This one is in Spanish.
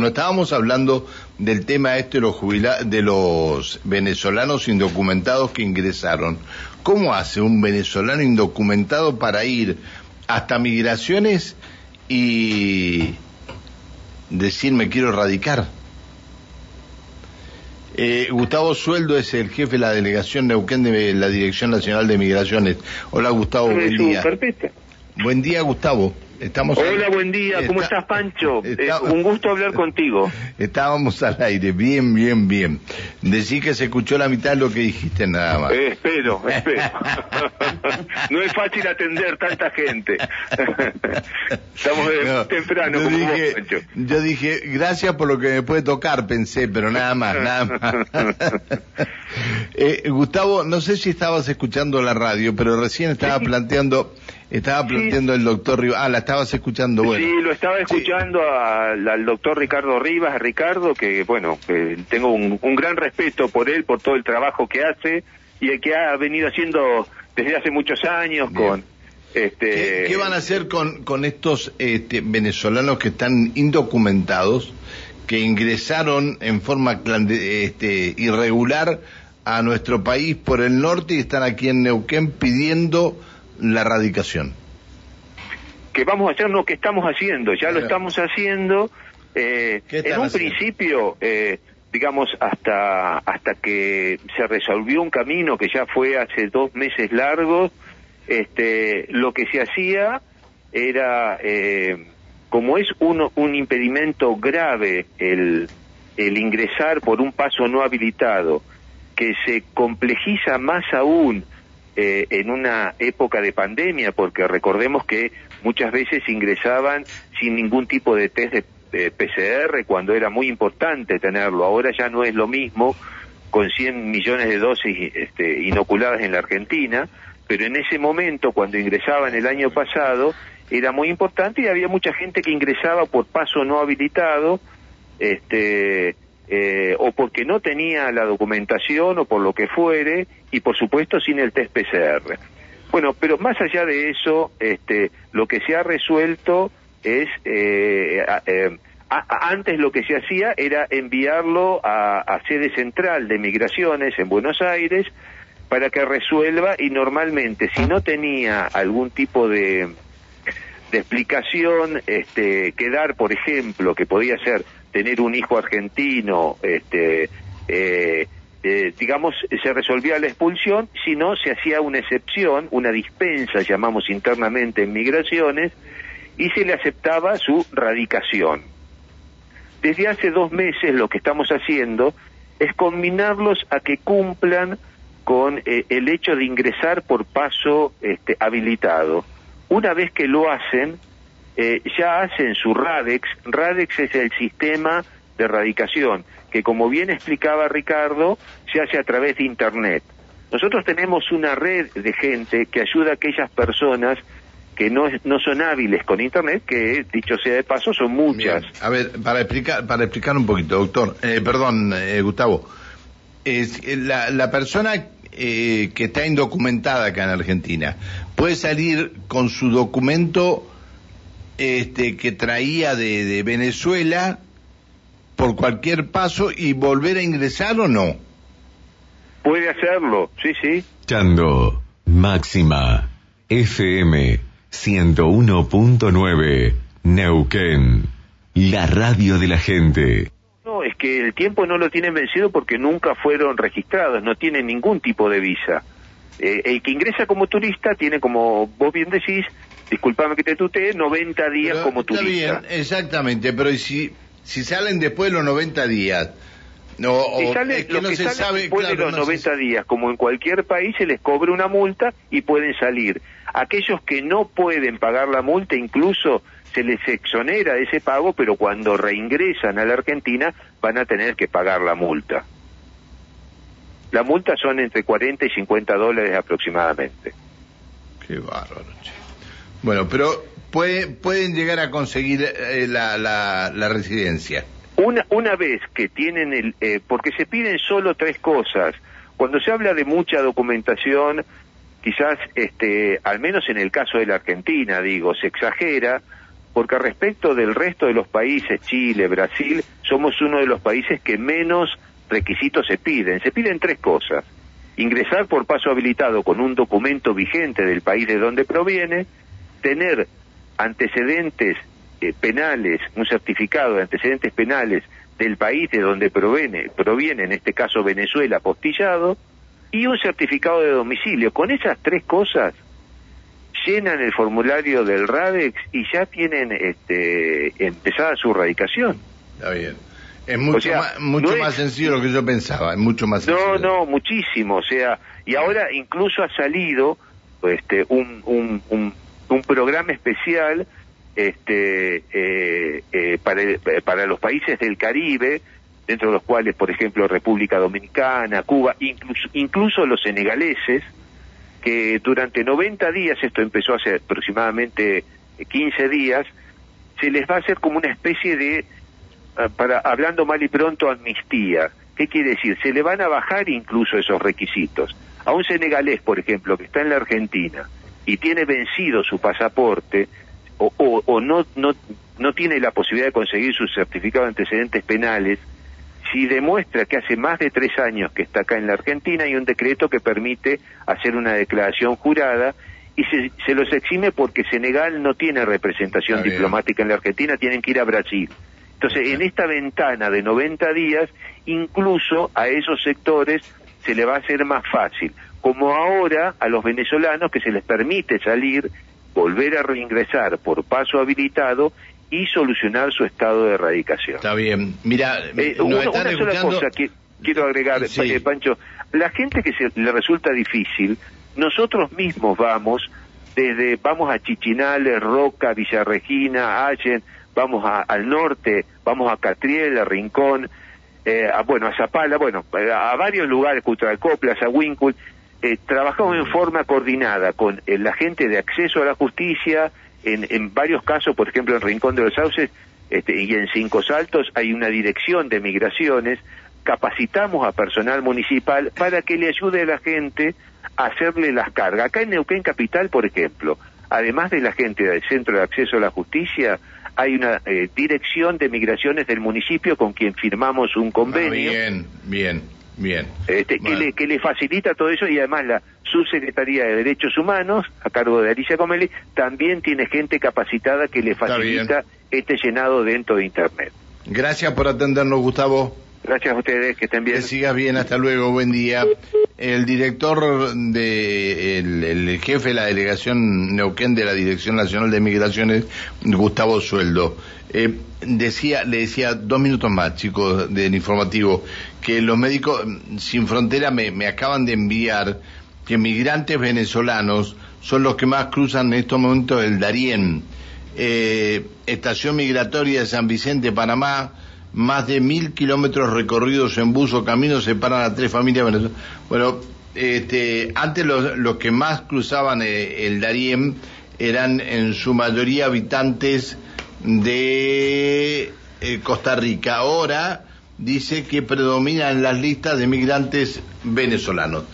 Bueno, estábamos hablando del tema este de los, jubila de los venezolanos indocumentados que ingresaron. ¿Cómo hace un venezolano indocumentado para ir hasta migraciones y decir me quiero radicar? Eh, Gustavo Sueldo es el jefe de la delegación Neuquén de la Dirección Nacional de Migraciones. Hola Gustavo, buen día. Buen día Gustavo. Hola, buen día. ¿Cómo estás, Pancho? Eh, un gusto hablar contigo. Estábamos al aire. Bien, bien, bien. Decí que se escuchó la mitad de lo que dijiste nada más. Eh, espero, espero. no es fácil atender tanta gente. Estamos temprano. Yo dije, yo dije, gracias por lo que me puede tocar, pensé, pero nada más, nada más. eh, Gustavo, no sé si estabas escuchando la radio, pero recién estaba planteando estaba planteando el doctor Rivas. Ah, la estabas escuchando, bueno. Sí, lo estaba escuchando al, doctor Ricardo Rivas, a Ricardo, que bueno, tengo un, gran respeto por él, por todo el trabajo que hace y el que ha venido haciendo desde hace muchos años con... Este... ¿Qué, van a hacer con, con estos este, venezolanos que están indocumentados, que ingresaron en forma este, irregular a nuestro país por el norte y están aquí en Neuquén pidiendo la radicación? Que vamos a hacer lo que estamos haciendo, ya lo estamos haciendo. Eh, en un principio, eh, digamos, hasta, hasta que se resolvió un camino que ya fue hace dos meses largos, este, lo que se hacía era, eh, como es un, un impedimento grave el, el ingresar por un paso no habilitado, que se complejiza más aún eh, en una época de pandemia, porque recordemos que muchas veces ingresaban sin ningún tipo de test de, PCR cuando era muy importante tenerlo. Ahora ya no es lo mismo con 100 millones de dosis este, inoculadas en la Argentina, pero en ese momento, cuando ingresaban el año pasado, era muy importante y había mucha gente que ingresaba por paso no habilitado, este, eh, o porque no tenía la documentación o por lo que fuere, y por supuesto sin el test PCR. Bueno, pero más allá de eso, este, lo que se ha resuelto es, eh, eh, antes lo que se hacía era enviarlo a, sede central de migraciones en Buenos Aires para que resuelva y normalmente si no tenía algún tipo de, de explicación este, que dar, por ejemplo, que podía ser tener un hijo argentino, este, eh, eh, digamos, se resolvía la expulsión, si no, se hacía una excepción, una dispensa, llamamos internamente en migraciones, y se le aceptaba su radicación. Desde hace dos meses lo que estamos haciendo es combinarlos a que cumplan con eh, el hecho de ingresar por paso este, habilitado. Una vez que lo hacen, eh, ya hacen su RADEX. RADEX es el sistema de erradicación, que como bien explicaba Ricardo, se hace a través de Internet. Nosotros tenemos una red de gente que ayuda a aquellas personas que no, no son hábiles con Internet, que dicho sea de paso, son muchas. A ver, para explicar, para explicar un poquito, doctor, eh, perdón, eh, Gustavo, es, la, la persona que está indocumentada acá en Argentina puede salir con su documento este, que traía de, Venezuela por cualquier paso y volver a ingresar o no? Puede hacerlo, sí, sí. Chando, máxima, FM 101.9, Neuquén, la radio de la gente. No, es que el tiempo no lo tienen vencido porque nunca fueron registrados, no tienen ningún tipo de visa. Eh, el que ingresa como turista tiene, como vos bien decís, disculpame que te tutee, 90 días como turista. Está bien, exactamente, pero si, si salen después de los 90 días? No, si sale, que no se sabe, después de los 90 días, como en cualquier país, se les cobre una multa y pueden salir. Aquellos que no pueden pagar la multa, incluso se les exonera de ese pago, pero cuando reingresan a la Argentina van a tener que pagar la multa. La multa son entre 40 y 50 dólares aproximadamente. Qué bárbaro, bueno, pero puede, pueden llegar a conseguir eh, la, la, residencia. Una, una vez que tienen el... Eh, porque se piden solo tres cosas. Cuando se habla de mucha documentación, quizás, este, al menos en el caso de la Argentina, digo, se exagera, porque respecto del resto de los países, Chile, Brasil, somos uno de los países que menos requisitos se piden. Se piden tres cosas. Ingresar por paso habilitado con un documento vigente del país de donde proviene, tener antecedentes eh, penales, un certificado de antecedentes penales del país de donde proviene, proviene, en este caso Venezuela, postillado, y un certificado de domicilio. Con esas tres cosas llenan el formulario del RADEX y ya tienen este, empezada su radicación. Está bien. Es mucho, más, mucho más sencillo de lo que yo pensaba, es mucho más sencillo. No, no, muchísimo, o sea, y ahora incluso ha salido este, un especial este, eh, eh, para, los países del Caribe, dentro de los cuales, por ejemplo, República Dominicana, Cuba, incluso, incluso los senegaleses, que durante 90 días, esto empezó hace aproximadamente 15 días, se les va a hacer como una especie de, ah, para hablando mal y pronto, amnistía. ¿Qué quiere decir? Se le van a bajar incluso esos requisitos. A un senegalés, por ejemplo, que está en la Argentina y tiene vencido su pasaporte, o, o, o no, no, no tiene la posibilidad de conseguir su certificado de antecedentes penales, si demuestra que hace más de tres años que está acá en la Argentina, hay un decreto que permite hacer una declaración jurada y se, se los exime porque Senegal no tiene representación diplomática en la Argentina, tienen que ir a Brasil. Entonces, en esta ventana de 90 días, incluso a esos sectores se le va a hacer más fácil. Como ahora a los venezolanos que se les permite salir, volver a reingresar por paso habilitado y solucionar su estado de erradicación. Está bien. Mira, eh, una, sola cosa que quiero agregar, eh, Pancho. La gente que se le resulta difícil, nosotros mismos vamos, desde vamos a Chichinales, Roca, Villa Regina, Allen, vamos al norte, vamos a Catriel, a Rincón, eh, a, bueno, a Zapala, bueno, a, varios lugares, Coplas, a Winkle, eh, trabajamos en forma coordinada con la gente de acceso a la justicia, en, en varios casos, por ejemplo, en Rincón de los Sauces este, y en Cinco Saltos hay una dirección de migraciones, capacitamos a personal municipal para que le ayude a la gente a hacerle las cargas. Acá en Neuquén Capital, por ejemplo, además de la gente del Centro de Acceso a la Justicia, hay una eh, dirección de migraciones del municipio con quien firmamos un convenio. Ah, bien, bien, bien. Este, que, le, que le facilita todo eso y además la Subsecretaría de Derechos Humanos, a cargo de Alicia Comeli, también tiene gente capacitada que le facilita este llenado dentro de Internet. Gracias por atendernos, Gustavo. Gracias a ustedes, que estén bien. Que sigas bien, hasta luego, buen día. El director de, el, jefe de la delegación Neuquén de la Dirección Nacional de Migraciones, Gustavo Sueldo, eh, decía, le decía dos minutos más, chicos, del informativo, que los médicos sin frontera me, me acaban de enviar que migrantes venezolanos son los que más cruzan en estos momentos el Darién. Eh, estación migratoria de San Vicente, Panamá, más de mil kilómetros recorridos en bus o camino separan a tres familias venezolanas. Bueno, este, antes los, que más cruzaban eh, el Darién eran en su mayoría habitantes de eh, Costa Rica. Ahora dice que predominan las listas de migrantes venezolanos.